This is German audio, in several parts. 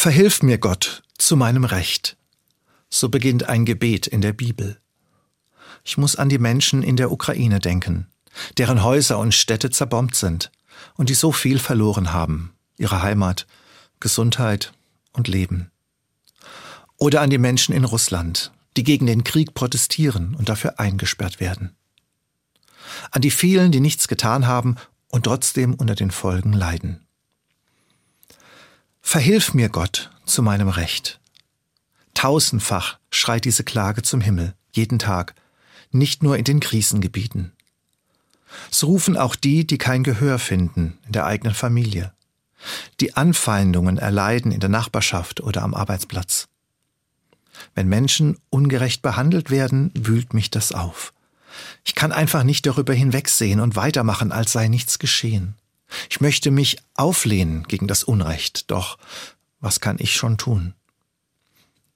Verhilf mir Gott zu meinem Recht. So beginnt ein Gebet in der Bibel. Ich muss an die Menschen in der Ukraine denken, deren Häuser und Städte zerbombt sind und die so viel verloren haben, ihre Heimat, Gesundheit und Leben. Oder an die Menschen in Russland, die gegen den Krieg protestieren und dafür eingesperrt werden. An die vielen, die nichts getan haben und trotzdem unter den Folgen leiden. Verhilf mir, Gott, zu meinem Recht. Tausendfach schreit diese Klage zum Himmel, jeden Tag, nicht nur in den Krisengebieten. So rufen auch die, die kein Gehör finden in der eigenen Familie, die Anfeindungen erleiden in der Nachbarschaft oder am Arbeitsplatz. Wenn Menschen ungerecht behandelt werden, wühlt mich das auf. Ich kann einfach nicht darüber hinwegsehen und weitermachen, als sei nichts geschehen. Ich möchte mich auflehnen gegen das Unrecht, doch was kann ich schon tun?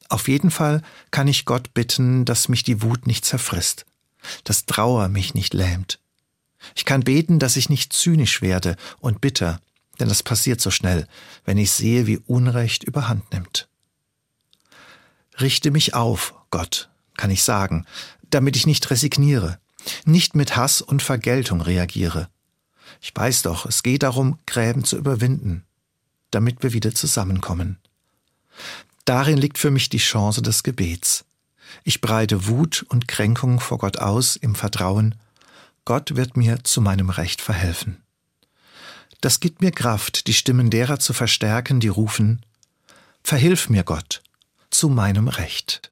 Auf jeden Fall kann ich Gott bitten, dass mich die Wut nicht zerfrisst, dass Trauer mich nicht lähmt. Ich kann beten, dass ich nicht zynisch werde und bitter, denn das passiert so schnell, wenn ich sehe, wie Unrecht überhand nimmt. Richte mich auf, Gott, kann ich sagen, damit ich nicht resigniere, nicht mit Hass und Vergeltung reagiere. Ich weiß doch, es geht darum, Gräben zu überwinden, damit wir wieder zusammenkommen. Darin liegt für mich die Chance des Gebets. Ich breite Wut und Kränkung vor Gott aus im Vertrauen, Gott wird mir zu meinem Recht verhelfen. Das gibt mir Kraft, die Stimmen derer zu verstärken, die rufen, Verhilf mir Gott zu meinem Recht.